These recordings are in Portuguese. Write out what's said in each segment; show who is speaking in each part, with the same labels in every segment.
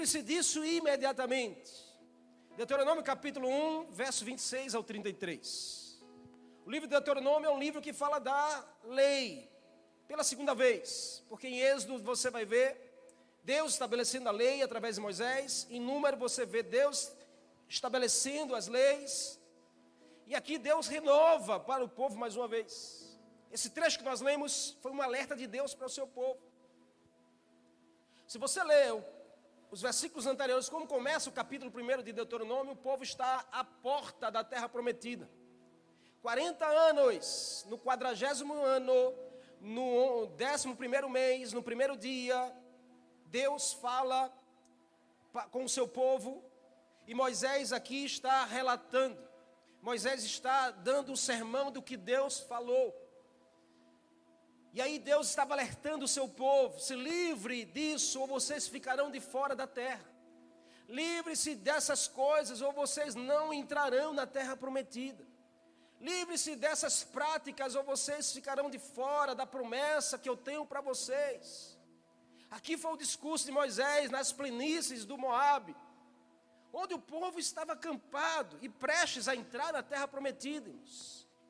Speaker 1: Livre-se disso imediatamente. Deuteronômio capítulo 1, verso 26 ao 33. O livro de Deuteronômio é um livro que fala da lei, pela segunda vez, porque em Êxodo você vai ver Deus estabelecendo a lei através de Moisés, em número você vê Deus estabelecendo as leis, e aqui Deus renova para o povo mais uma vez. Esse trecho que nós lemos foi um alerta de Deus para o seu povo. Se você leu os versículos anteriores, como começa o capítulo 1 de Deuteronômio, o povo está à porta da terra prometida. 40 anos, no quadragésimo ano, no décimo primeiro mês, no primeiro dia, Deus fala com o seu povo, e Moisés aqui está relatando. Moisés está dando o sermão do que Deus falou. E aí Deus estava alertando o seu povo: se livre disso, ou vocês ficarão de fora da terra. Livre-se dessas coisas, ou vocês não entrarão na terra prometida. Livre-se dessas práticas, ou vocês ficarão de fora da promessa que eu tenho para vocês. Aqui foi o discurso de Moisés nas planícies do Moabe, onde o povo estava acampado e prestes a entrar na terra prometida.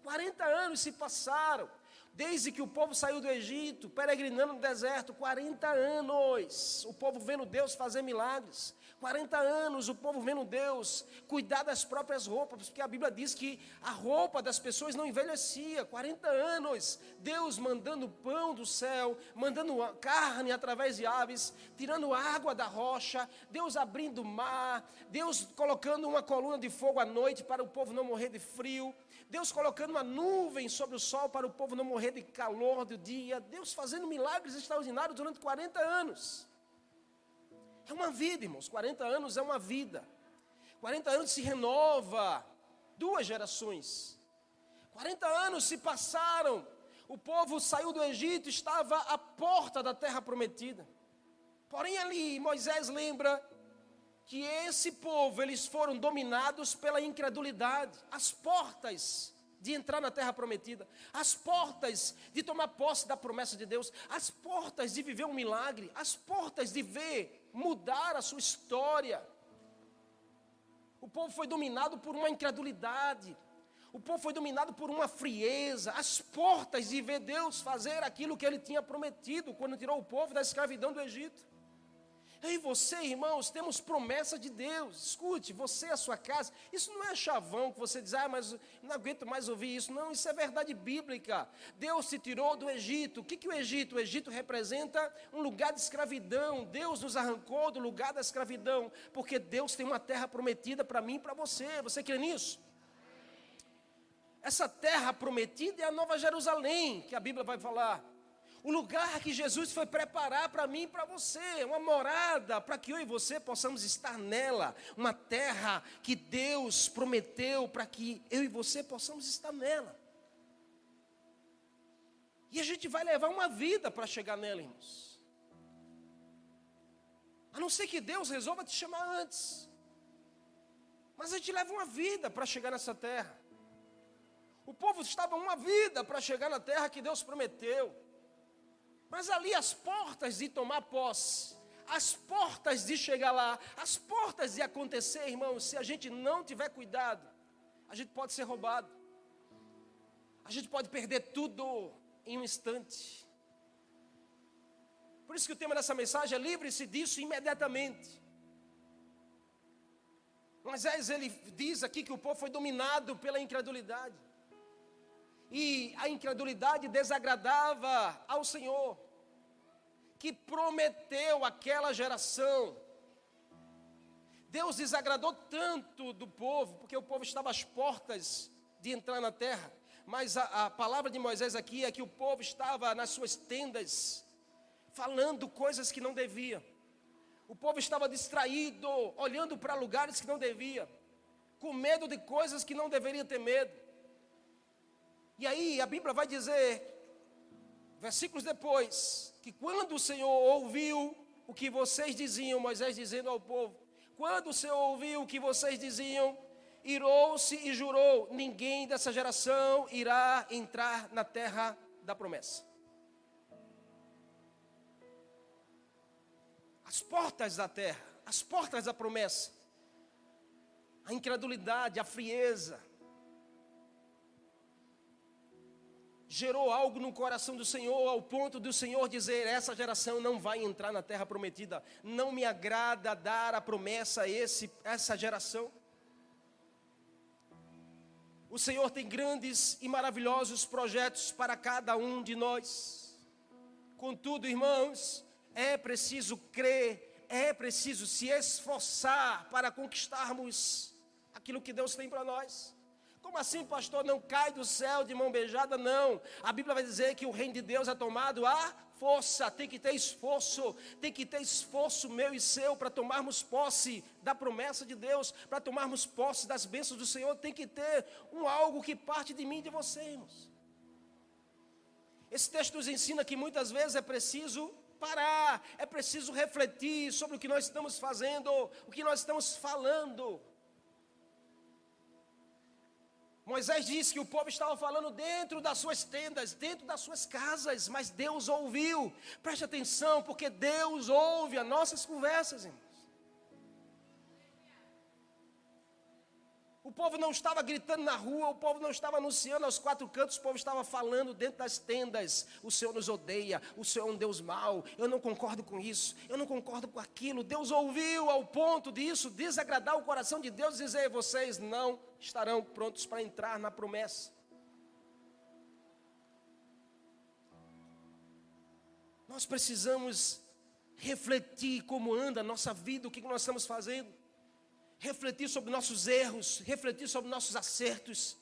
Speaker 1: 40 anos se passaram, desde que o povo saiu do Egito, peregrinando no deserto, 40 anos, o povo vendo Deus fazer milagres, 40 anos o povo vendo Deus cuidar das próprias roupas, porque a Bíblia diz que a roupa das pessoas não envelhecia. 40 anos, Deus mandando pão do céu, mandando carne através de aves, tirando água da rocha, Deus abrindo o mar, Deus colocando uma coluna de fogo à noite para o povo não morrer de frio. Deus colocando uma nuvem sobre o sol para o povo não morrer de calor do dia, Deus fazendo milagres extraordinários durante 40 anos. É uma vida, irmãos. 40 anos é uma vida. 40 anos se renova. Duas gerações. 40 anos se passaram. O povo saiu do Egito, estava à porta da terra prometida. Porém, ali Moisés lembra que esse povo, eles foram dominados pela incredulidade. As portas de entrar na terra prometida, as portas de tomar posse da promessa de Deus, as portas de viver um milagre, as portas de ver mudar a sua história. O povo foi dominado por uma incredulidade, o povo foi dominado por uma frieza, as portas de ver Deus fazer aquilo que ele tinha prometido quando tirou o povo da escravidão do Egito. Eu e você, irmãos, temos promessa de Deus. Escute, você a sua casa. Isso não é chavão que você diz, ah, mas não aguento mais ouvir isso. Não, isso é verdade bíblica. Deus se tirou do Egito. O que, que o Egito? O Egito representa um lugar de escravidão. Deus nos arrancou do lugar da escravidão. Porque Deus tem uma terra prometida para mim e para você. Você crê nisso? Essa terra prometida é a Nova Jerusalém, que a Bíblia vai falar. O lugar que Jesus foi preparar para mim e para você, uma morada para que eu e você possamos estar nela, uma terra que Deus prometeu para que eu e você possamos estar nela. E a gente vai levar uma vida para chegar nela, irmãos. A não ser que Deus resolva te chamar antes. Mas a gente leva uma vida para chegar nessa terra. O povo estava uma vida para chegar na terra que Deus prometeu. Mas ali as portas de tomar posse, as portas de chegar lá, as portas de acontecer, irmãos, se a gente não tiver cuidado, a gente pode ser roubado. A gente pode perder tudo em um instante. Por isso que o tema dessa mensagem é livre-se disso imediatamente. Moisés ele diz aqui que o povo foi dominado pela incredulidade e a incredulidade desagradava ao Senhor, que prometeu aquela geração. Deus desagradou tanto do povo, porque o povo estava às portas de entrar na terra, mas a, a palavra de Moisés aqui é que o povo estava nas suas tendas, falando coisas que não devia. O povo estava distraído, olhando para lugares que não devia, com medo de coisas que não deveria ter medo. E aí a Bíblia vai dizer, versículos depois, que quando o Senhor ouviu o que vocês diziam, Moisés dizendo ao povo, quando o Senhor ouviu o que vocês diziam, irou-se e jurou: ninguém dessa geração irá entrar na terra da promessa. As portas da terra, as portas da promessa. A incredulidade, a frieza, gerou algo no coração do Senhor, ao ponto do Senhor dizer: essa geração não vai entrar na terra prometida. Não me agrada dar a promessa a esse, essa geração. O Senhor tem grandes e maravilhosos projetos para cada um de nós. Contudo, irmãos, é preciso crer, é preciso se esforçar para conquistarmos aquilo que Deus tem para nós. Como assim, pastor? Não cai do céu de mão beijada? Não. A Bíblia vai dizer que o reino de Deus é tomado a força, tem que ter esforço, tem que ter esforço meu e seu para tomarmos posse da promessa de Deus, para tomarmos posse das bênçãos do Senhor, tem que ter um algo que parte de mim e de você, irmãos. Esse texto nos ensina que muitas vezes é preciso parar, é preciso refletir sobre o que nós estamos fazendo, o que nós estamos falando. Moisés disse que o povo estava falando dentro das suas tendas, dentro das suas casas, mas Deus ouviu. Preste atenção, porque Deus ouve as nossas conversas, irmãos. O povo não estava gritando na rua, o povo não estava anunciando aos quatro cantos, o povo estava falando dentro das tendas. O Senhor nos odeia, o Senhor é um Deus mau, eu não concordo com isso, eu não concordo com aquilo. Deus ouviu ao ponto disso desagradar o coração de Deus e dizer: vocês não estarão prontos para entrar na promessa. Nós precisamos refletir como anda a nossa vida, o que nós estamos fazendo refletir sobre nossos erros, refletir sobre nossos acertos.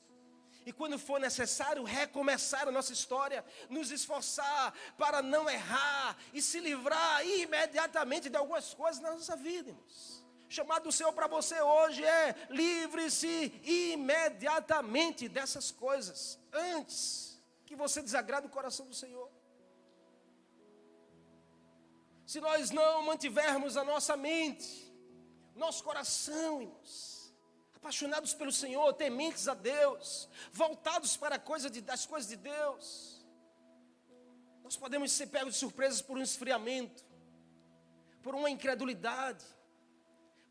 Speaker 1: E quando for necessário, recomeçar a nossa história, nos esforçar para não errar e se livrar imediatamente de algumas coisas na nossa vida, irmãos. Chamado do Senhor para você hoje é: livre-se imediatamente dessas coisas, antes que você desagrade o coração do Senhor. Se nós não mantivermos a nossa mente, nosso coração, irmãos, apaixonados pelo Senhor, tementes a Deus, voltados para coisa de, as coisas de Deus, nós podemos ser pegos de surpresas por um esfriamento, por uma incredulidade,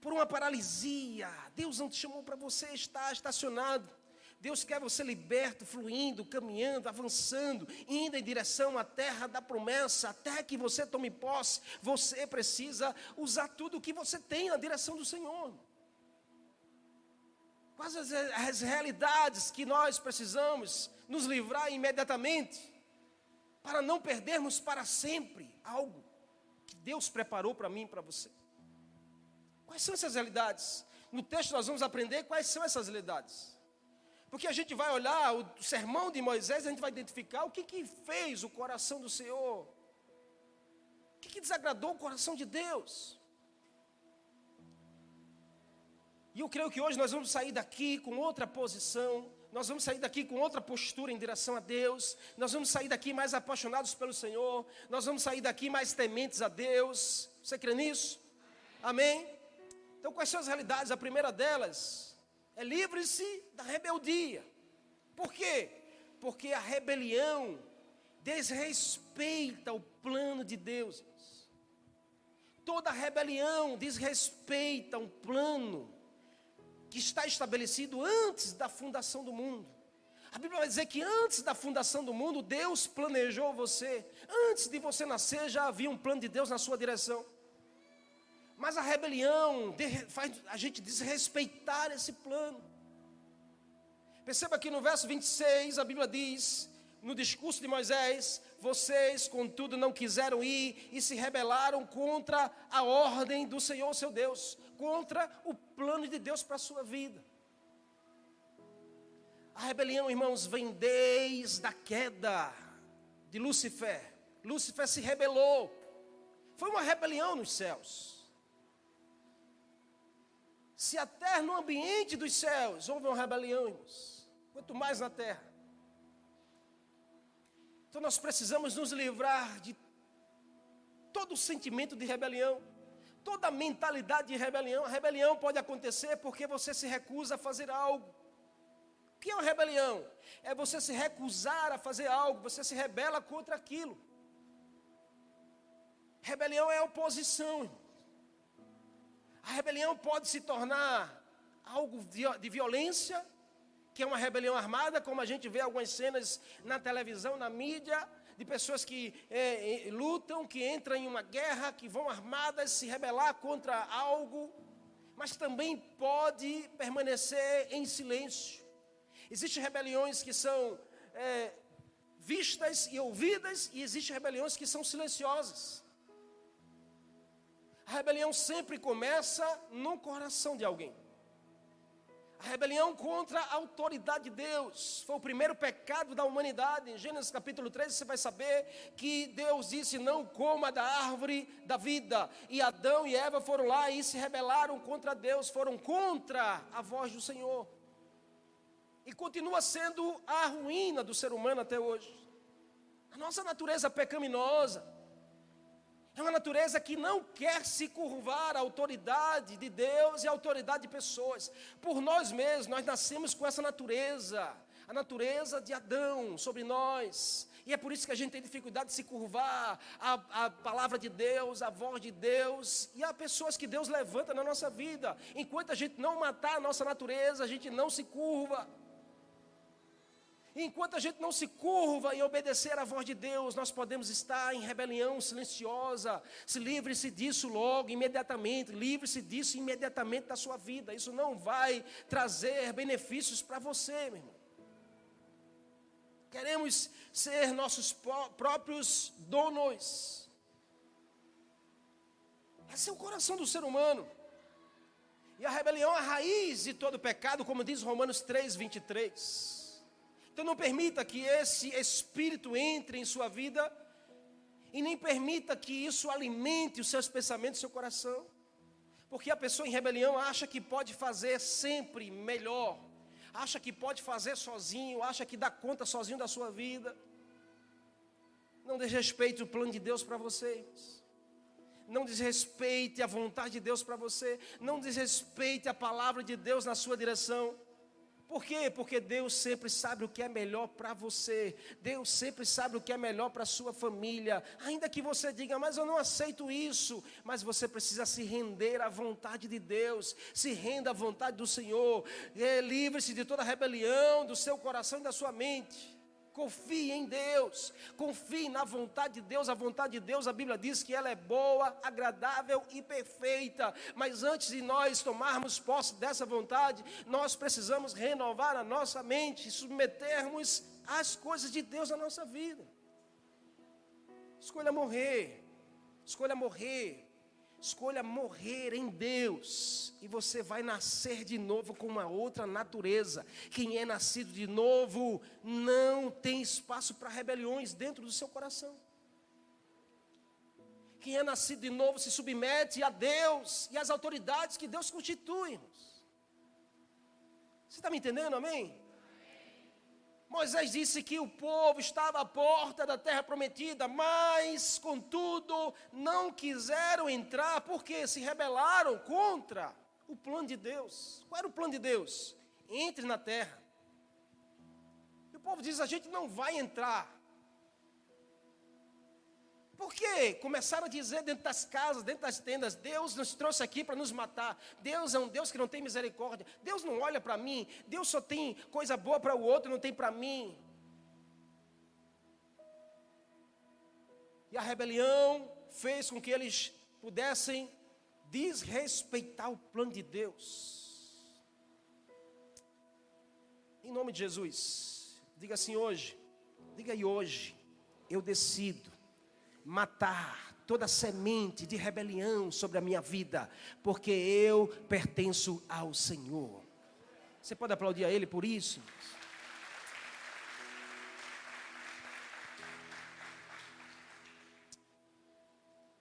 Speaker 1: por uma paralisia. Deus não te chamou para você estar estacionado. Deus quer você liberto, fluindo, caminhando, avançando, indo em direção à terra da promessa, até que você tome posse. Você precisa usar tudo o que você tem na direção do Senhor. Quais as, as realidades que nós precisamos nos livrar imediatamente, para não perdermos para sempre algo que Deus preparou para mim e para você? Quais são essas realidades? No texto nós vamos aprender quais são essas realidades. Porque a gente vai olhar o sermão de Moisés, a gente vai identificar o que, que fez o coração do Senhor. O que, que desagradou o coração de Deus. E eu creio que hoje nós vamos sair daqui com outra posição, nós vamos sair daqui com outra postura em direção a Deus, nós vamos sair daqui mais apaixonados pelo Senhor, nós vamos sair daqui mais tementes a Deus. Você crê nisso? Amém? Então, quais são as realidades? A primeira delas é livre-se da rebeldia. Por quê? Porque a rebelião desrespeita o plano de Deus. Toda rebelião desrespeita um plano que está estabelecido antes da fundação do mundo. A Bíblia vai dizer que antes da fundação do mundo, Deus planejou você. Antes de você nascer, já havia um plano de Deus na sua direção. Mas a rebelião faz a gente desrespeitar esse plano. Perceba que no verso 26 a Bíblia diz, no discurso de Moisés: Vocês, contudo, não quiseram ir e se rebelaram contra a ordem do Senhor seu Deus, contra o plano de Deus para a sua vida. A rebelião, irmãos, vem desde a queda de Lúcifer. Lúcifer se rebelou. Foi uma rebelião nos céus. Se até no ambiente dos céus houve uma rebelião, irmãos, quanto mais na terra. Então nós precisamos nos livrar de todo o sentimento de rebelião, toda a mentalidade de rebelião. A rebelião pode acontecer porque você se recusa a fazer algo. O que é uma rebelião? É você se recusar a fazer algo, você se rebela contra aquilo. Rebelião é oposição. Irmão. A rebelião pode se tornar algo de violência, que é uma rebelião armada, como a gente vê algumas cenas na televisão, na mídia, de pessoas que é, lutam, que entram em uma guerra, que vão armadas se rebelar contra algo, mas também pode permanecer em silêncio. Existem rebeliões que são é, vistas e ouvidas, e existem rebeliões que são silenciosas. A rebelião sempre começa no coração de alguém. A rebelião contra a autoridade de Deus foi o primeiro pecado da humanidade. Em Gênesis capítulo 13 você vai saber que Deus disse: Não coma da árvore da vida. E Adão e Eva foram lá e se rebelaram contra Deus, foram contra a voz do Senhor. E continua sendo a ruína do ser humano até hoje. A nossa natureza pecaminosa é uma natureza que não quer se curvar à autoridade de Deus e à autoridade de pessoas. Por nós mesmos, nós nascemos com essa natureza, a natureza de Adão sobre nós. E é por isso que a gente tem dificuldade de se curvar à, à palavra de Deus, à voz de Deus. E há pessoas que Deus levanta na nossa vida. Enquanto a gente não matar a nossa natureza, a gente não se curva. Enquanto a gente não se curva em obedecer à voz de Deus, nós podemos estar em rebelião silenciosa. Se livre-se disso logo, imediatamente. Livre-se disso imediatamente da sua vida. Isso não vai trazer benefícios para você, meu irmão. Queremos ser nossos próprios donos. Esse é o coração do ser humano. E a rebelião é a raiz de todo pecado, como diz Romanos 3, 23. Então não permita que esse espírito entre em sua vida e nem permita que isso alimente os seus pensamentos, seu coração. Porque a pessoa em rebelião acha que pode fazer sempre melhor, acha que pode fazer sozinho, acha que dá conta sozinho da sua vida. Não desrespeite o plano de Deus para vocês. Não desrespeite a vontade de Deus para você. Não desrespeite a palavra de Deus na sua direção. Por quê? Porque Deus sempre sabe o que é melhor para você. Deus sempre sabe o que é melhor para sua família. Ainda que você diga, mas eu não aceito isso. Mas você precisa se render à vontade de Deus. Se renda à vontade do Senhor. Livre-se de toda rebelião do seu coração e da sua mente. Confie em Deus, confie na vontade de Deus. A vontade de Deus, a Bíblia diz que ela é boa, agradável e perfeita. Mas antes de nós tomarmos posse dessa vontade, nós precisamos renovar a nossa mente, submetermos as coisas de Deus na nossa vida. Escolha morrer, escolha morrer Escolha morrer em Deus e você vai nascer de novo com uma outra natureza. Quem é nascido de novo não tem espaço para rebeliões dentro do seu coração. Quem é nascido de novo se submete a Deus e às autoridades que Deus constitui. Você está me entendendo, amém? Moisés disse que o povo estava à porta da terra prometida, mas, contudo, não quiseram entrar porque se rebelaram contra o plano de Deus. Qual era o plano de Deus? Entre na terra. E o povo diz: a gente não vai entrar. Por quê? Começaram a dizer dentro das casas, dentro das tendas: Deus nos trouxe aqui para nos matar. Deus é um Deus que não tem misericórdia. Deus não olha para mim. Deus só tem coisa boa para o outro, não tem para mim. E a rebelião fez com que eles pudessem desrespeitar o plano de Deus. Em nome de Jesus, diga assim hoje, diga aí hoje, eu decido matar toda semente de rebelião sobre a minha vida, porque eu pertenço ao Senhor. Você pode aplaudir a Ele por isso?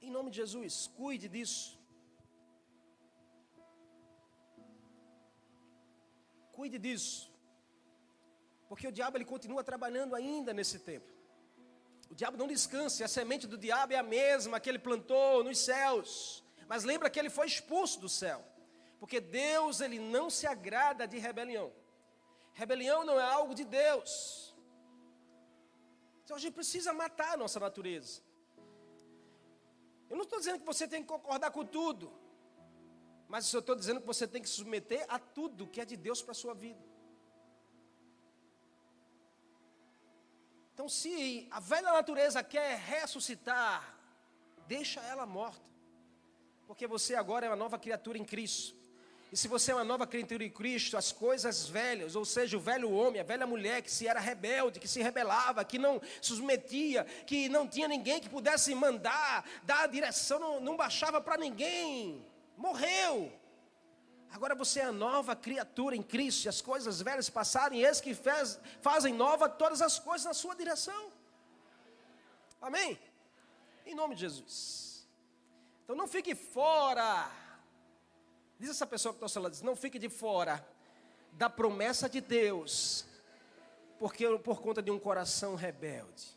Speaker 1: Em nome de Jesus, cuide disso. Cuide disso. Porque o diabo ele continua trabalhando ainda nesse tempo. O diabo não descansa, a semente do diabo é a mesma que ele plantou nos céus. Mas lembra que ele foi expulso do céu. Porque Deus, ele não se agrada de rebelião. Rebelião não é algo de Deus. Então a gente precisa matar a nossa natureza. Eu não estou dizendo que você tem que concordar com tudo. Mas eu estou dizendo que você tem que se submeter a tudo que é de Deus para a sua vida. Então, se a velha natureza quer ressuscitar, deixa ela morta. Porque você agora é uma nova criatura em Cristo. E se você é uma nova criatura em Cristo, as coisas velhas, ou seja, o velho homem, a velha mulher que se era rebelde, que se rebelava, que não se submetia, que não tinha ninguém que pudesse mandar, dar a direção, não, não baixava para ninguém, morreu. Agora você é a nova criatura em Cristo, e as coisas velhas passaram, e eles que fez, fazem nova todas as coisas na sua direção. Amém? Em nome de Jesus. Então não fique fora Diz essa pessoa que está ao seu lado, não fique de fora da promessa de Deus, porque por conta de um coração rebelde.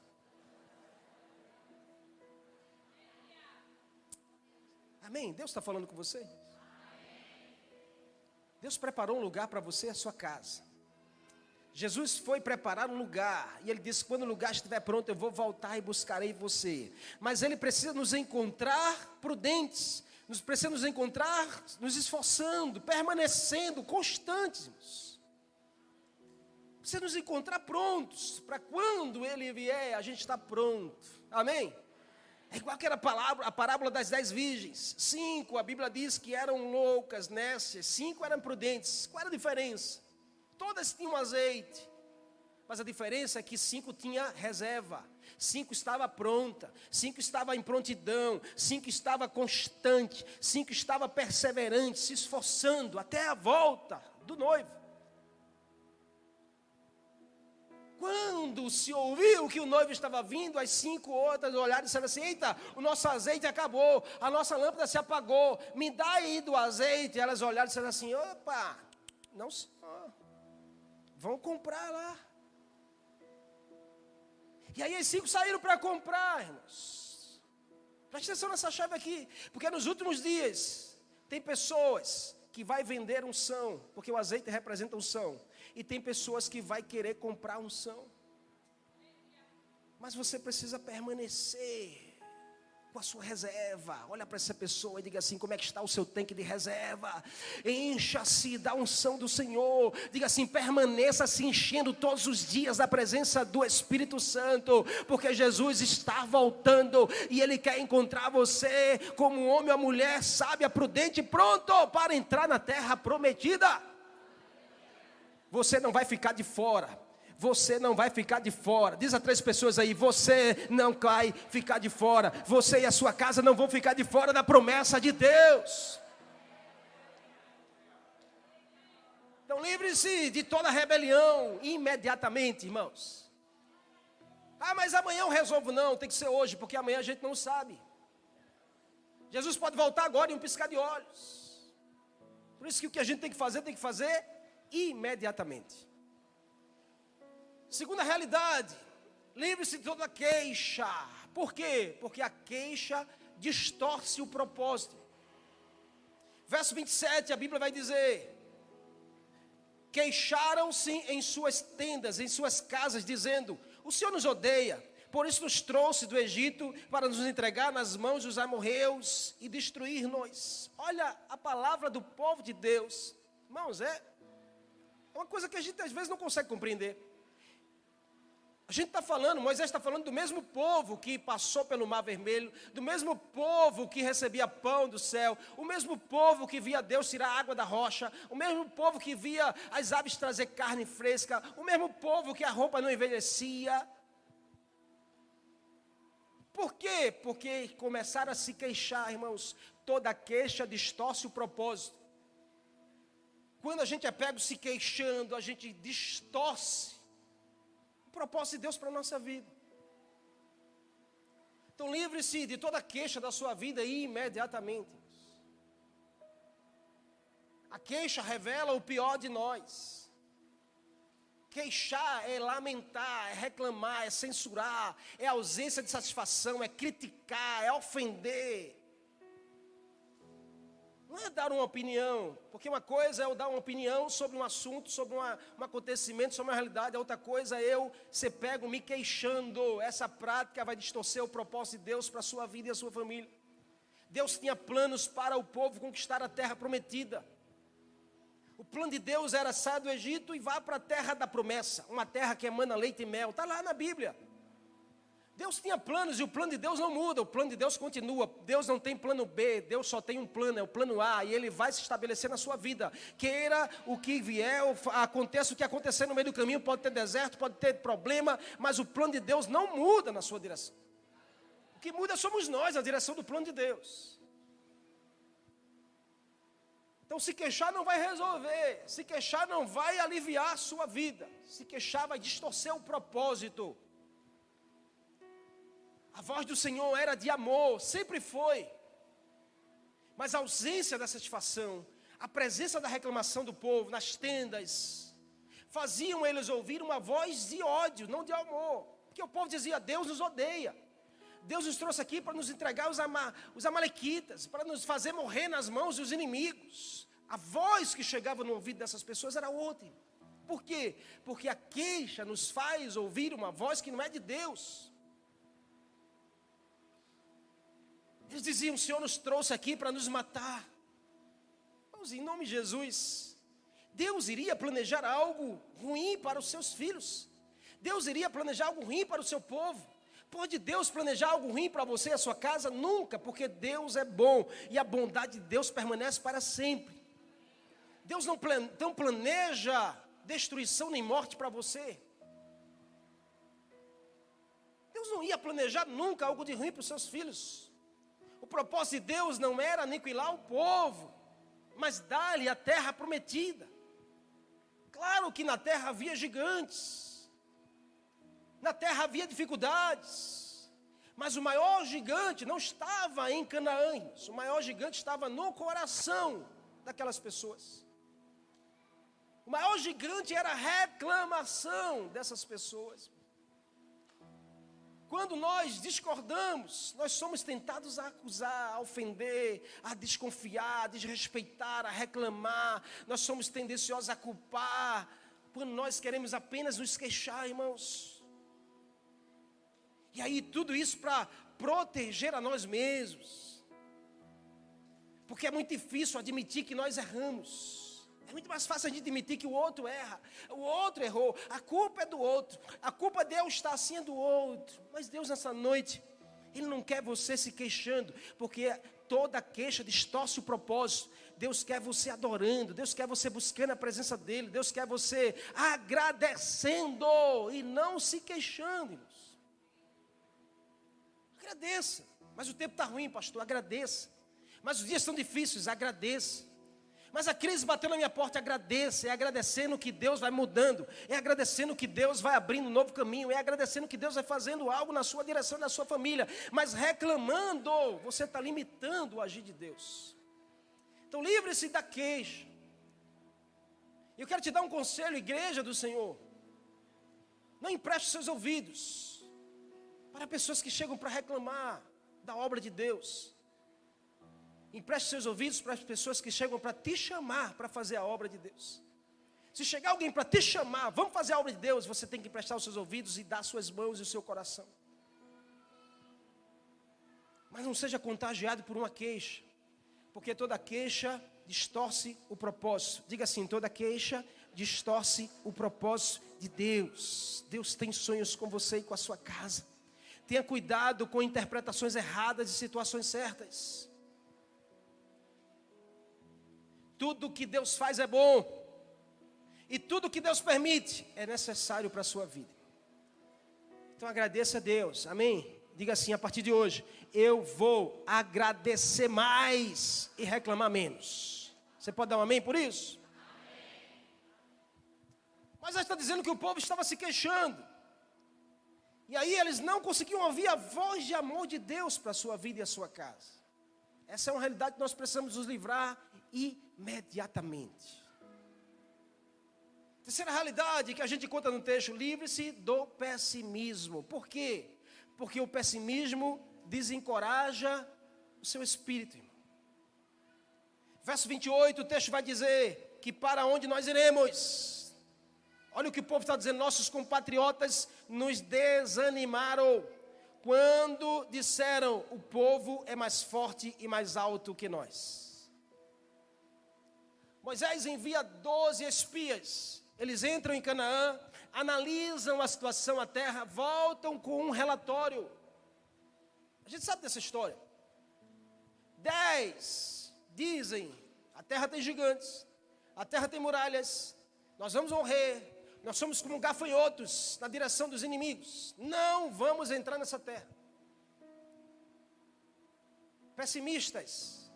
Speaker 1: Amém? Deus está falando com você? Deus preparou um lugar para você, a sua casa. Jesus foi preparar um lugar, e ele disse: quando o lugar estiver pronto, eu vou voltar e buscarei você. Mas ele precisa nos encontrar prudentes, nós precisamos encontrar nos esforçando, permanecendo, constantes. Precisa nos encontrar prontos, para quando Ele vier, a gente está pronto. Amém? É igual aquela palavra, a parábola das dez virgens. Cinco, a Bíblia diz que eram loucas, nécias. Cinco eram prudentes. Qual era a diferença? Todas tinham azeite. Mas a diferença é que cinco tinha reserva cinco estava pronta, cinco estava em prontidão, cinco estava constante, cinco estava perseverante, se esforçando até a volta do noivo. Quando se ouviu que o noivo estava vindo, as cinco outras olharam e disseram assim: Eita, o nosso azeite acabou, a nossa lâmpada se apagou, me dá aí do azeite. Elas olharam e disseram assim: Opa, não senhor, vão comprar lá. E aí os cinco saíram para comprar, irmãos. Preste atenção nessa chave aqui, porque nos últimos dias tem pessoas que vai vender unção, porque o azeite representa unção, e tem pessoas que vai querer comprar unção. Mas você precisa permanecer com a sua reserva. Olha para essa pessoa e diga assim: como é que está o seu tanque de reserva? Encha-se da unção do Senhor. Diga assim: permaneça se enchendo todos os dias da presença do Espírito Santo, porque Jesus está voltando e Ele quer encontrar você como um homem ou mulher sábia, prudente, pronto para entrar na terra prometida. Você não vai ficar de fora você não vai ficar de fora. Diz a três pessoas aí: você não vai ficar de fora. Você e a sua casa não vão ficar de fora da promessa de Deus. Então livre-se de toda rebelião imediatamente, irmãos. Ah, mas amanhã eu resolvo. Não, tem que ser hoje, porque amanhã a gente não sabe. Jesus pode voltar agora em um piscar de olhos. Por isso que o que a gente tem que fazer, tem que fazer imediatamente. Segunda realidade, livre-se de toda queixa. Por quê? Porque a queixa distorce o propósito. Verso 27, a Bíblia vai dizer: Queixaram-se em suas tendas, em suas casas, dizendo: O Senhor nos odeia, por isso nos trouxe do Egito para nos entregar nas mãos dos amorreus e destruir-nos. Olha a palavra do povo de Deus, irmãos, é uma coisa que a gente às vezes não consegue compreender. A gente está falando, Moisés está falando do mesmo povo que passou pelo Mar Vermelho, do mesmo povo que recebia pão do céu, o mesmo povo que via Deus tirar água da rocha, o mesmo povo que via as aves trazer carne fresca, o mesmo povo que a roupa não envelhecia. Por quê? Porque começaram a se queixar, irmãos. Toda queixa distorce o propósito. Quando a gente é pego se queixando, a gente distorce o propósito de Deus para a nossa vida. Então livre-se de toda queixa da sua vida imediatamente. A queixa revela o pior de nós. Queixar é lamentar, é reclamar, é censurar, é ausência de satisfação, é criticar, é ofender. Não é dar uma opinião, porque uma coisa é eu dar uma opinião sobre um assunto, sobre uma, um acontecimento, sobre uma realidade, a outra coisa é eu ser pego me queixando. Essa prática vai distorcer o propósito de Deus para a sua vida e a sua família. Deus tinha planos para o povo conquistar a terra prometida. O plano de Deus era sair do Egito e vá para a terra da promessa, uma terra que emana leite e mel. Está lá na Bíblia. Deus tinha planos e o plano de Deus não muda, o plano de Deus continua. Deus não tem plano B, Deus só tem um plano, é o plano A, e ele vai se estabelecer na sua vida. Queira o que vier, aconteça o que acontecer no meio do caminho, pode ter deserto, pode ter problema, mas o plano de Deus não muda na sua direção. O que muda somos nós, a direção do plano de Deus. Então, se queixar não vai resolver, se queixar não vai aliviar a sua vida, se queixar vai distorcer o propósito. A voz do Senhor era de amor, sempre foi. Mas a ausência da satisfação, a presença da reclamação do povo nas tendas, faziam eles ouvir uma voz de ódio, não de amor. Porque o povo dizia: Deus nos odeia. Deus nos trouxe aqui para nos entregar os, ama, os amalequitas, para nos fazer morrer nas mãos dos inimigos. A voz que chegava no ouvido dessas pessoas era outra. Por quê? Porque a queixa nos faz ouvir uma voz que não é de Deus. Eles diziam: O Senhor nos trouxe aqui para nos matar. Mas em nome de Jesus, Deus iria planejar algo ruim para os seus filhos. Deus iria planejar algo ruim para o seu povo. Pode Deus planejar algo ruim para você e a sua casa? Nunca, porque Deus é bom e a bondade de Deus permanece para sempre. Deus não planeja destruição nem morte para você. Deus não ia planejar nunca algo de ruim para os seus filhos. Propósito de Deus não era aniquilar o povo, mas dar-lhe a terra prometida. Claro que na terra havia gigantes, na terra havia dificuldades, mas o maior gigante não estava em Canaã, o maior gigante estava no coração daquelas pessoas. O maior gigante era a reclamação dessas pessoas. Quando nós discordamos, nós somos tentados a acusar, a ofender, a desconfiar, a desrespeitar, a reclamar. Nós somos tendenciosos a culpar. Quando nós queremos apenas nos queixar, irmãos. E aí, tudo isso para proteger a nós mesmos. Porque é muito difícil admitir que nós erramos. É muito mais fácil a gente admitir que o outro erra. O outro errou. A culpa é do outro. A culpa de Deus está assim é do outro. Mas Deus, nessa noite, Ele não quer você se queixando, porque toda queixa distorce o propósito. Deus quer você adorando, Deus quer você buscando a presença dEle, Deus quer você agradecendo e não se queixando. Irmãos. Agradeça. Mas o tempo está ruim, pastor, agradeça. Mas os dias são difíceis, agradeça. Mas a crise bateu na minha porta, agradeça, é agradecendo que Deus vai mudando, é agradecendo que Deus vai abrindo um novo caminho, é agradecendo que Deus vai fazendo algo na sua direção, na sua família, mas reclamando, você está limitando o agir de Deus. Então livre-se da queixa. Eu quero te dar um conselho, igreja do Senhor. Não empreste seus ouvidos para pessoas que chegam para reclamar da obra de Deus. Empreste seus ouvidos para as pessoas que chegam para te chamar para fazer a obra de Deus. Se chegar alguém para te chamar, vamos fazer a obra de Deus, você tem que emprestar os seus ouvidos e dar suas mãos e o seu coração. Mas não seja contagiado por uma queixa, porque toda queixa distorce o propósito. Diga assim: toda queixa distorce o propósito de Deus. Deus tem sonhos com você e com a sua casa. Tenha cuidado com interpretações erradas de situações certas. Tudo que Deus faz é bom. E tudo que Deus permite é necessário para a sua vida. Então agradeça a Deus. Amém? Diga assim a partir de hoje: eu vou agradecer mais e reclamar menos. Você pode dar um amém por isso? Amém. Mas está dizendo que o povo estava se queixando. E aí eles não conseguiam ouvir a voz de amor de Deus para a sua vida e a sua casa. Essa é uma realidade que nós precisamos nos livrar imediatamente. Terceira realidade que a gente conta no texto: livre-se do pessimismo. Por quê? Porque o pessimismo desencoraja o seu espírito. Irmão. Verso 28, o texto vai dizer que para onde nós iremos? Olha o que o povo está dizendo, nossos compatriotas nos desanimaram. Quando disseram: O povo é mais forte e mais alto que nós. Moisés envia doze espias. Eles entram em Canaã, analisam a situação, a terra, voltam com um relatório. A gente sabe dessa história. Dez dizem: a terra tem gigantes, a terra tem muralhas, nós vamos morrer, nós somos como gafanhotos na direção dos inimigos. Não vamos entrar nessa terra. Pessimistas.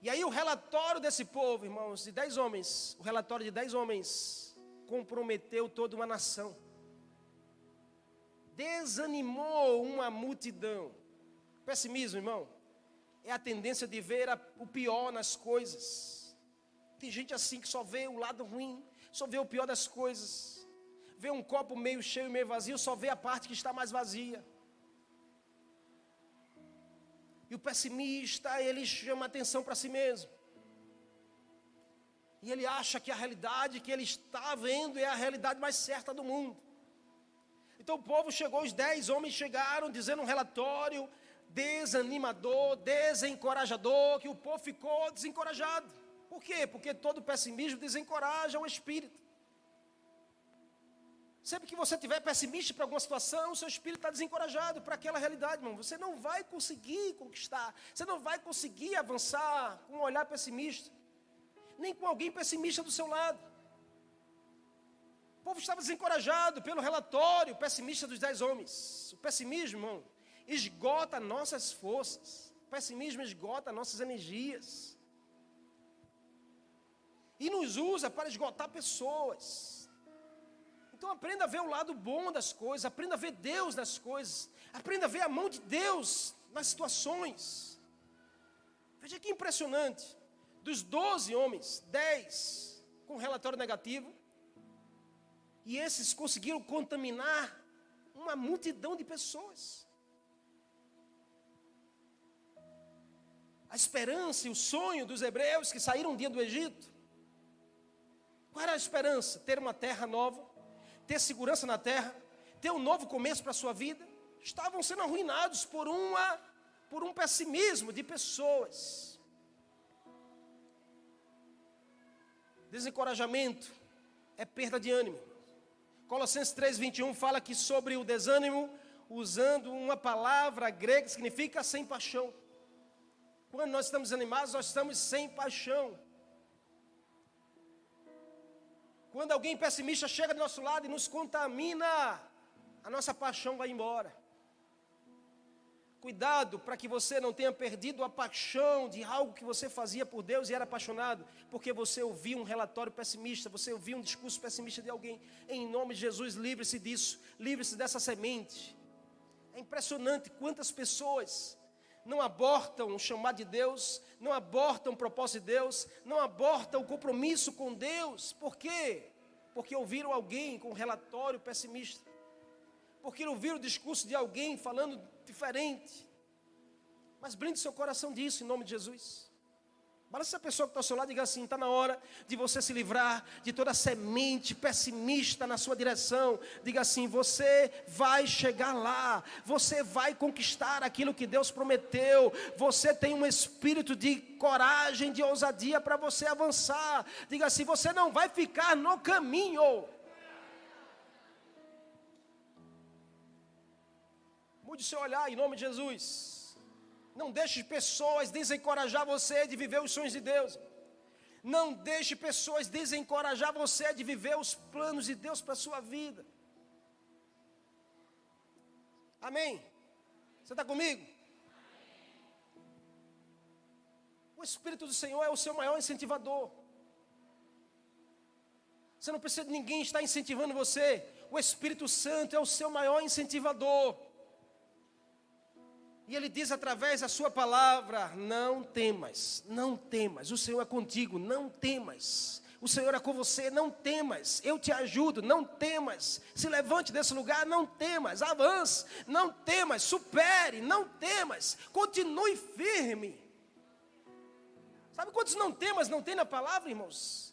Speaker 1: E aí o relatório desse povo, irmãos, de dez homens, o relatório de dez homens comprometeu toda uma nação. Desanimou uma multidão. Pessimismo, irmão, é a tendência de ver a, o pior nas coisas. Tem gente assim que só vê o lado ruim, só vê o pior das coisas. Vê um copo meio cheio e meio vazio, só vê a parte que está mais vazia. E o pessimista, ele chama atenção para si mesmo. E ele acha que a realidade que ele está vendo é a realidade mais certa do mundo. Então o povo chegou, os dez homens chegaram dizendo um relatório desanimador, desencorajador, que o povo ficou desencorajado. Por quê? Porque todo pessimismo desencoraja o espírito. Sempre que você tiver pessimista para alguma situação, o seu espírito está desencorajado para aquela realidade, irmão. Você não vai conseguir conquistar, você não vai conseguir avançar com um olhar pessimista, nem com alguém pessimista do seu lado. O povo estava desencorajado pelo relatório pessimista dos dez homens. O pessimismo, irmão, esgota nossas forças. O pessimismo esgota nossas energias e nos usa para esgotar pessoas. Então aprenda a ver o lado bom das coisas, aprenda a ver Deus nas coisas, aprenda a ver a mão de Deus nas situações. Veja que impressionante. Dos 12 homens, 10 com relatório negativo, e esses conseguiram contaminar uma multidão de pessoas. A esperança e o sonho dos hebreus que saíram um dia do Egito qual era a esperança? Ter uma terra nova, ter segurança na terra, ter um novo começo para a sua vida. Estavam sendo arruinados por, uma, por um pessimismo de pessoas. Desencorajamento é perda de ânimo. Colossenses 3,21 fala que sobre o desânimo, usando uma palavra grega que significa sem paixão. Quando nós estamos animados, nós estamos sem paixão. Quando alguém pessimista chega do nosso lado e nos contamina, a nossa paixão vai embora. Cuidado para que você não tenha perdido a paixão de algo que você fazia por Deus e era apaixonado, porque você ouviu um relatório pessimista, você ouviu um discurso pessimista de alguém. Em nome de Jesus, livre-se disso, livre-se dessa semente. É impressionante quantas pessoas não abortam o chamado de Deus, não abortam o propósito de Deus, não abortam o compromisso com Deus. Por quê? Porque ouviram alguém com um relatório pessimista. Porque ouviram o discurso de alguém falando diferente. Mas blinde seu coração disso em nome de Jesus. Parece a pessoa que está ao seu lado diga assim: está na hora de você se livrar de toda semente pessimista na sua direção. Diga assim: você vai chegar lá, você vai conquistar aquilo que Deus prometeu. Você tem um espírito de coragem, de ousadia para você avançar. Diga assim: você não vai ficar no caminho. Mude seu olhar em nome de Jesus. Não deixe pessoas desencorajar você de viver os sonhos de Deus. Não deixe pessoas desencorajar você de viver os planos de Deus para a sua vida. Amém? Você está comigo? O Espírito do Senhor é o seu maior incentivador. Você não precisa de ninguém estar incentivando você. O Espírito Santo é o seu maior incentivador. E ele diz através da sua palavra: não temas, não temas, o Senhor é contigo, não temas. O Senhor é com você, não temas, eu te ajudo, não temas. Se levante desse lugar, não temas, avance, não temas, supere, não temas, continue firme. Sabe quantos não temas não tem na palavra, irmãos?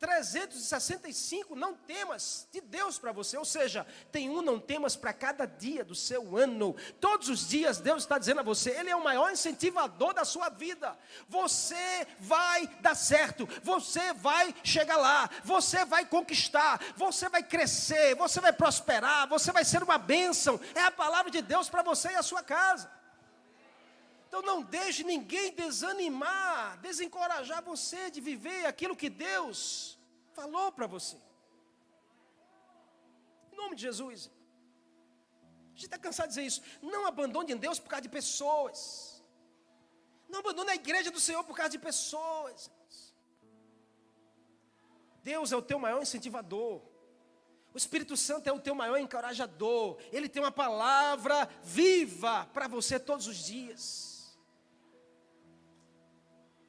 Speaker 1: 365 não temas de Deus para você, ou seja, tem um não temas para cada dia do seu ano. Todos os dias Deus está dizendo a você, Ele é o maior incentivador da sua vida. Você vai dar certo, você vai chegar lá, você vai conquistar, você vai crescer, você vai prosperar, você vai ser uma bênção. É a palavra de Deus para você e a sua casa. Então não deixe ninguém desanimar, desencorajar você de viver aquilo que Deus falou para você. Em nome de Jesus. A gente está cansado de dizer isso. Não abandone Deus por causa de pessoas. Não abandone a igreja do Senhor por causa de pessoas. Deus é o teu maior incentivador. O Espírito Santo é o teu maior encorajador. Ele tem uma palavra viva para você todos os dias.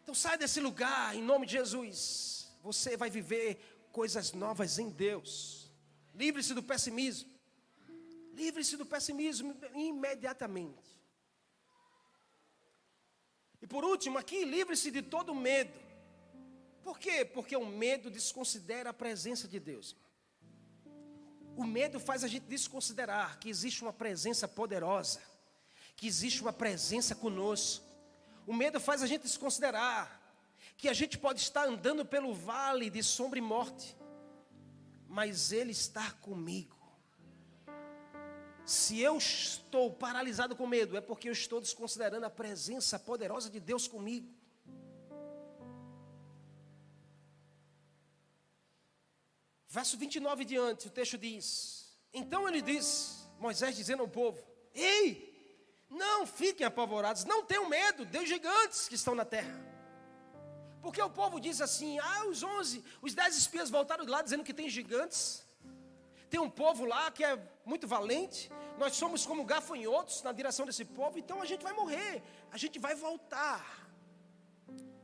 Speaker 1: Então sai desse lugar em nome de Jesus. Você vai viver coisas novas em Deus. Livre-se do pessimismo. Livre-se do pessimismo imediatamente. E por último, aqui, livre-se de todo medo. Por quê? Porque o medo desconsidera a presença de Deus. O medo faz a gente desconsiderar que existe uma presença poderosa, que existe uma presença conosco. O medo faz a gente desconsiderar que a gente pode estar andando pelo vale de sombra e morte, mas Ele está comigo. Se eu estou paralisado com medo, é porque eu estou desconsiderando a presença poderosa de Deus comigo. Verso 29 diante, o texto diz: Então ele diz, Moisés dizendo ao povo: Ei, não fiquem apavorados, não tenham medo dos gigantes que estão na terra. Porque o povo diz assim: ah, os onze, os dez espias voltaram de lá dizendo que tem gigantes. Tem um povo lá que é muito valente. Nós somos como gafanhotos na direção desse povo, então a gente vai morrer, a gente vai voltar.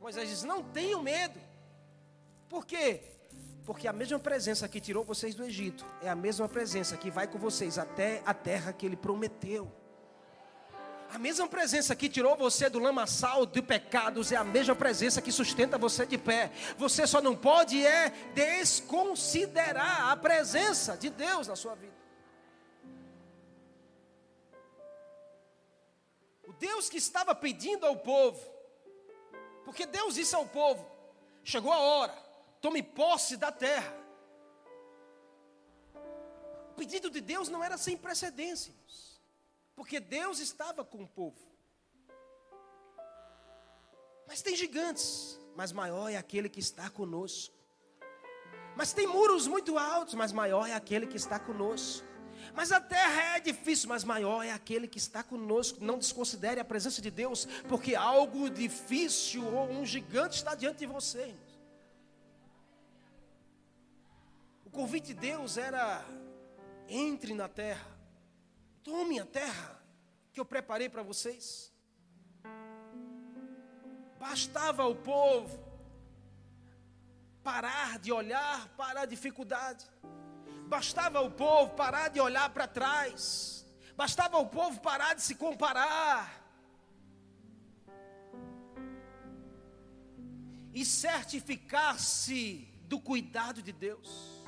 Speaker 1: Moisés diz: não tenham medo. Por quê? Porque a mesma presença que tirou vocês do Egito é a mesma presença que vai com vocês até a terra que ele prometeu. A mesma presença que tirou você do lamaçal de pecados é a mesma presença que sustenta você de pé. Você só não pode é desconsiderar a presença de Deus na sua vida. O Deus que estava pedindo ao povo, porque Deus disse ao povo: chegou a hora, tome posse da terra. O pedido de Deus não era sem precedências porque Deus estava com o povo. Mas tem gigantes, mas maior é aquele que está conosco. Mas tem muros muito altos, mas maior é aquele que está conosco. Mas a terra é difícil, mas maior é aquele que está conosco. Não desconsidere a presença de Deus, porque algo difícil ou um gigante está diante de você. O convite de Deus era: entre na terra. Tome a terra que eu preparei para vocês. Bastava o povo parar de olhar para a dificuldade. Bastava o povo parar de olhar para trás. Bastava o povo parar de se comparar. E certificar-se do cuidado de Deus.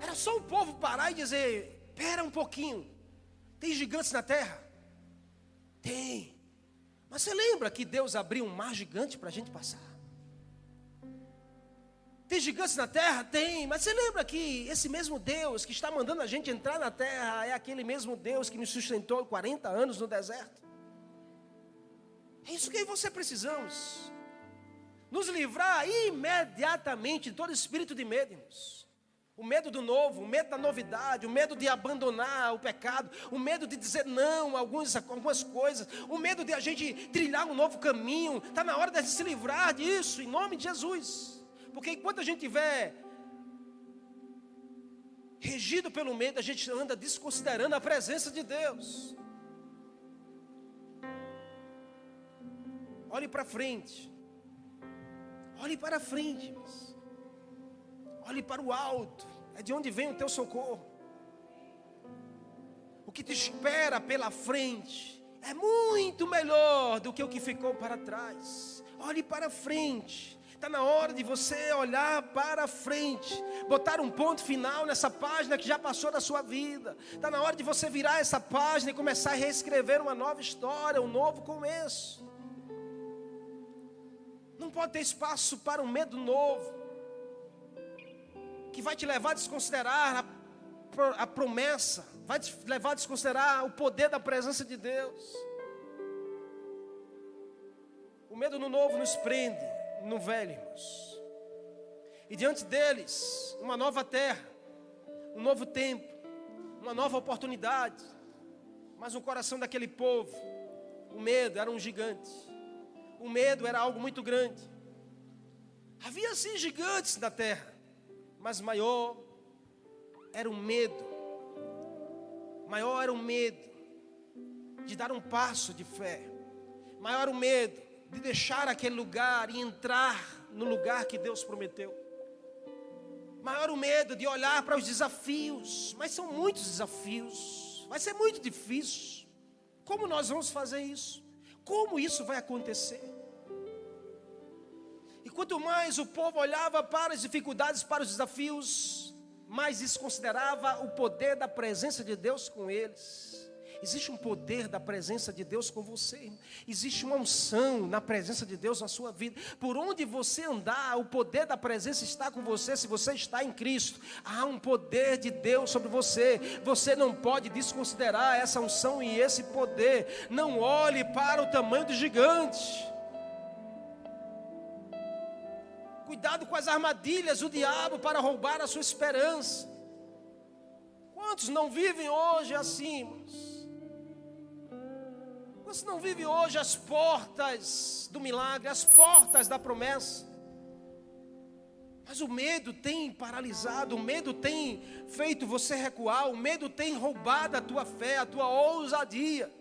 Speaker 1: Era só o povo parar e dizer: espera um pouquinho. Tem gigantes na terra? Tem. Mas você lembra que Deus abriu um mar gigante para a gente passar? Tem gigantes na terra? Tem. Mas você lembra que esse mesmo Deus que está mandando a gente entrar na terra é aquele mesmo Deus que nos sustentou 40 anos no deserto? É isso que você precisamos. Nos livrar imediatamente de todo espírito de medo, irmãos. O medo do novo, o medo da novidade, o medo de abandonar o pecado, o medo de dizer não a algumas, algumas coisas, o medo de a gente trilhar um novo caminho. Está na hora de se livrar disso, em nome de Jesus. Porque enquanto a gente tiver regido pelo medo, a gente anda desconsiderando a presença de Deus. Olhe para frente. Olhe para frente. Olhe para o alto, é de onde vem o teu socorro. O que te espera pela frente é muito melhor do que o que ficou para trás. Olhe para frente, Está na hora de você olhar para frente, botar um ponto final nessa página que já passou da sua vida. Está na hora de você virar essa página e começar a reescrever uma nova história, um novo começo. Não pode ter espaço para um medo novo, que vai te levar a desconsiderar a, a promessa, vai te levar a desconsiderar o poder da presença de Deus. O medo no novo nos prende no velho, irmãos. E diante deles, uma nova terra, um novo tempo, uma nova oportunidade. Mas no coração daquele povo, o medo era um gigante. O medo era algo muito grande. Havia sim gigantes na terra, mas maior era o medo. Maior era o medo de dar um passo de fé. Maior era o medo de deixar aquele lugar e entrar no lugar que Deus prometeu. Maior o medo de olhar para os desafios, mas são muitos desafios, vai ser muito difícil. Como nós vamos fazer isso? Como isso vai acontecer? E quanto mais o povo olhava para as dificuldades, para os desafios, mais desconsiderava o poder da presença de Deus com eles. Existe um poder da presença de Deus com você. Existe uma unção na presença de Deus na sua vida. Por onde você andar, o poder da presença está com você. Se você está em Cristo, há um poder de Deus sobre você. Você não pode desconsiderar essa unção e esse poder. Não olhe para o tamanho do gigante. Cuidado com as armadilhas do diabo para roubar a sua esperança. Quantos não vivem hoje assim, irmãos? Você não vive hoje as portas do milagre, as portas da promessa. Mas o medo tem paralisado, o medo tem feito você recuar, o medo tem roubado a tua fé, a tua ousadia.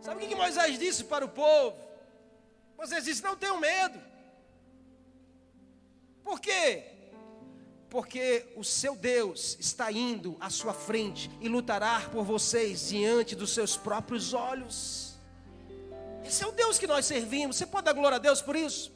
Speaker 1: Sabe o que Moisés disse para o povo? Moisés disse: Não tenham medo. Por quê? porque o seu Deus está indo à sua frente e lutará por vocês diante dos seus próprios olhos. Esse é o Deus que nós servimos. Você pode dar glória a Deus por isso?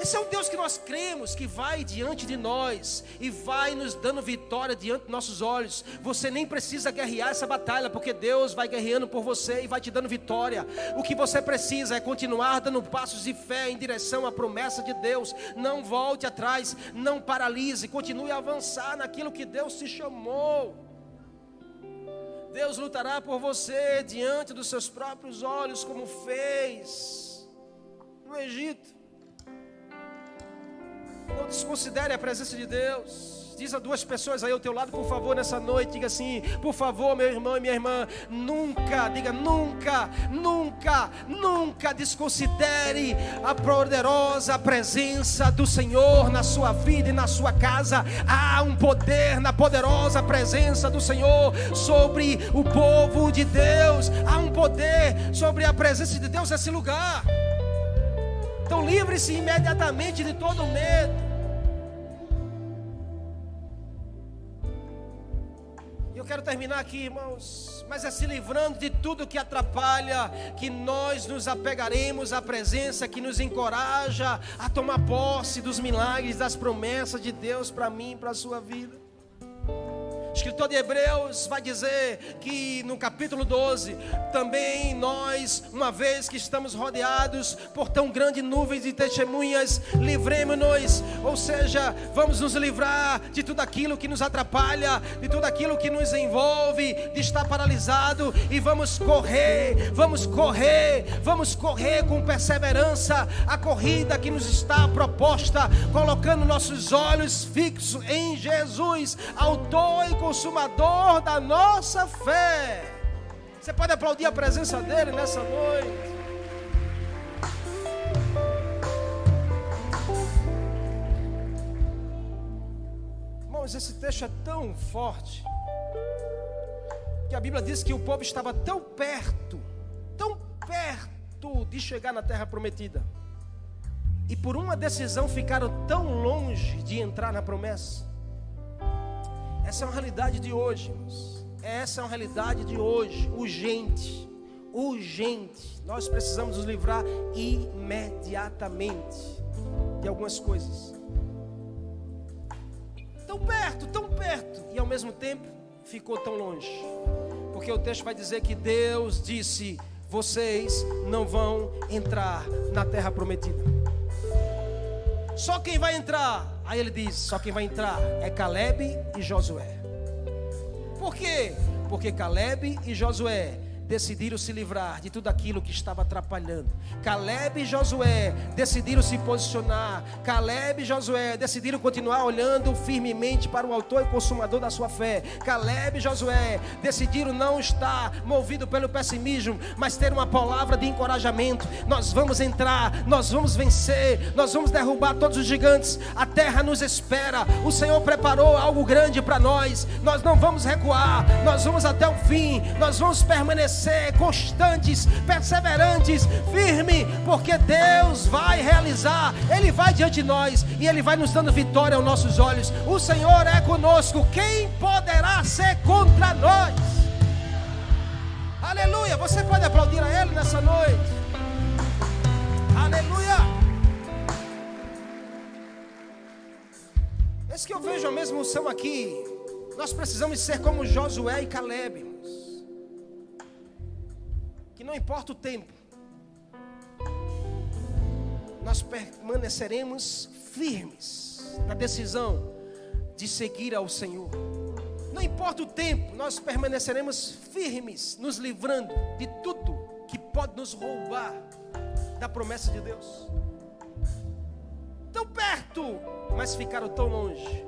Speaker 1: Esse é o Deus que nós cremos, que vai diante de nós e vai nos dando vitória diante dos nossos olhos. Você nem precisa guerrear essa batalha, porque Deus vai guerreando por você e vai te dando vitória. O que você precisa é continuar dando passos de fé em direção à promessa de Deus. Não volte atrás, não paralise, continue a avançar naquilo que Deus te chamou. Deus lutará por você diante dos seus próprios olhos, como fez no Egito. Não desconsidere a presença de Deus. Diz a duas pessoas aí ao teu lado, por favor, nessa noite. Diga assim: por favor, meu irmão e minha irmã, nunca, diga nunca, nunca, nunca desconsidere a poderosa presença do Senhor na sua vida e na sua casa. Há um poder na poderosa presença do Senhor sobre o povo de Deus. Há um poder sobre a presença de Deus nesse lugar. Livre-se imediatamente de todo medo. E eu quero terminar aqui, irmãos, mas é se livrando de tudo que atrapalha, que nós nos apegaremos à presença que nos encoraja a tomar posse dos milagres, das promessas de Deus para mim e para a sua vida escritor de Hebreus vai dizer que no capítulo 12, também nós, uma vez que estamos rodeados por tão grande nuvem de testemunhas, livremos-nos, ou seja, vamos nos livrar de tudo aquilo que nos atrapalha, de tudo aquilo que nos envolve, de estar paralisado e vamos correr, vamos correr, vamos correr com perseverança a corrida que nos está proposta, colocando nossos olhos fixos em Jesus, autor e consumador da nossa fé. Você pode aplaudir a presença dele nessa noite. Irmãos, esse texto é tão forte que a Bíblia diz que o povo estava tão perto, tão perto de chegar na terra prometida. E por uma decisão ficaram tão longe de entrar na promessa. Essa é uma realidade de hoje. Essa é uma realidade de hoje, urgente. Urgente. Nós precisamos nos livrar imediatamente de algumas coisas. Tão perto, tão perto, e ao mesmo tempo ficou tão longe. Porque o texto vai dizer que Deus disse: vocês não vão entrar na terra prometida. Só quem vai entrar, aí ele diz: só quem vai entrar é Caleb e Josué. Por quê? Porque Caleb e Josué decidiram se livrar de tudo aquilo que estava atrapalhando. Caleb e Josué decidiram se posicionar. Caleb e Josué decidiram continuar olhando firmemente para o autor e consumador da sua fé. Caleb e Josué decidiram não estar movido pelo pessimismo, mas ter uma palavra de encorajamento. Nós vamos entrar, nós vamos vencer, nós vamos derrubar todos os gigantes. A terra nos espera. O Senhor preparou algo grande para nós. Nós não vamos recuar, nós vamos até o fim. Nós vamos permanecer ser constantes, perseverantes, firme, porque Deus vai realizar, Ele vai diante de nós e Ele vai nos dando vitória aos nossos olhos. O Senhor é conosco, quem poderá ser contra nós? Aleluia! Você pode aplaudir a Ele nessa noite. Aleluia! Esse que eu vejo a mesma unção aqui. Nós precisamos ser como Josué e Caleb não importa o tempo, nós permaneceremos firmes na decisão de seguir ao Senhor. Não importa o tempo, nós permaneceremos firmes, nos livrando de tudo que pode nos roubar da promessa de Deus. Tão perto, mas ficaram tão longe.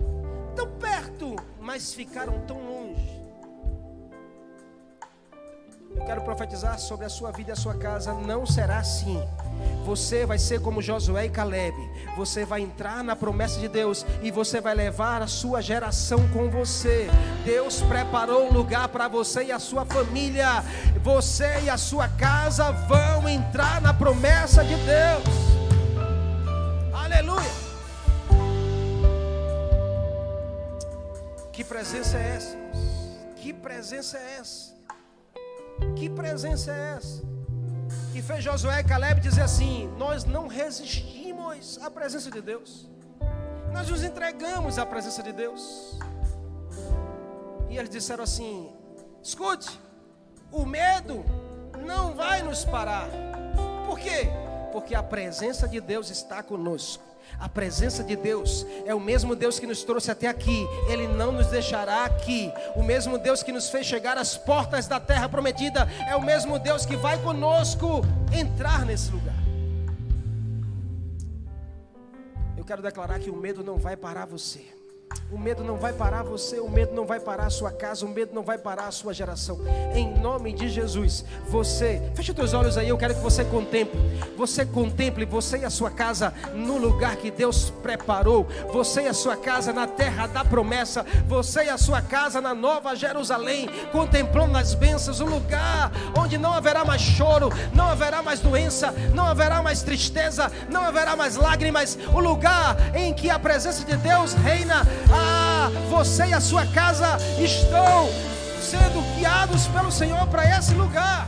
Speaker 1: Tão perto, mas ficaram tão longe. Eu quero profetizar sobre a sua vida e a sua casa. Não será assim. Você vai ser como Josué e Caleb. Você vai entrar na promessa de Deus e você vai levar a sua geração com você. Deus preparou um lugar para você e a sua família. Você e a sua casa vão entrar na promessa de Deus. Aleluia. Que presença é essa? Que presença é essa? Que presença é essa? Que fez Josué e Caleb dizer assim: Nós não resistimos à presença de Deus, nós nos entregamos à presença de Deus. E eles disseram assim: Escute, o medo não vai nos parar. Por quê? Porque a presença de Deus está conosco. A presença de Deus é o mesmo Deus que nos trouxe até aqui, Ele não nos deixará aqui. O mesmo Deus que nos fez chegar às portas da terra prometida é o mesmo Deus que vai conosco entrar nesse lugar. Eu quero declarar que o medo não vai parar você. O medo não vai parar você, o medo não vai parar a sua casa, o medo não vai parar a sua geração. Em nome de Jesus, você, feche os teus olhos aí, eu quero que você contemple. Você contemple você e a sua casa no lugar que Deus preparou. Você e a sua casa na terra da promessa. Você e a sua casa na nova Jerusalém, contemplando as bênçãos, o lugar onde não haverá mais choro, não haverá mais doença, não haverá mais tristeza, não haverá mais lágrimas. O lugar em que a presença de Deus reina ah, você e a sua casa estão sendo guiados pelo Senhor para esse lugar.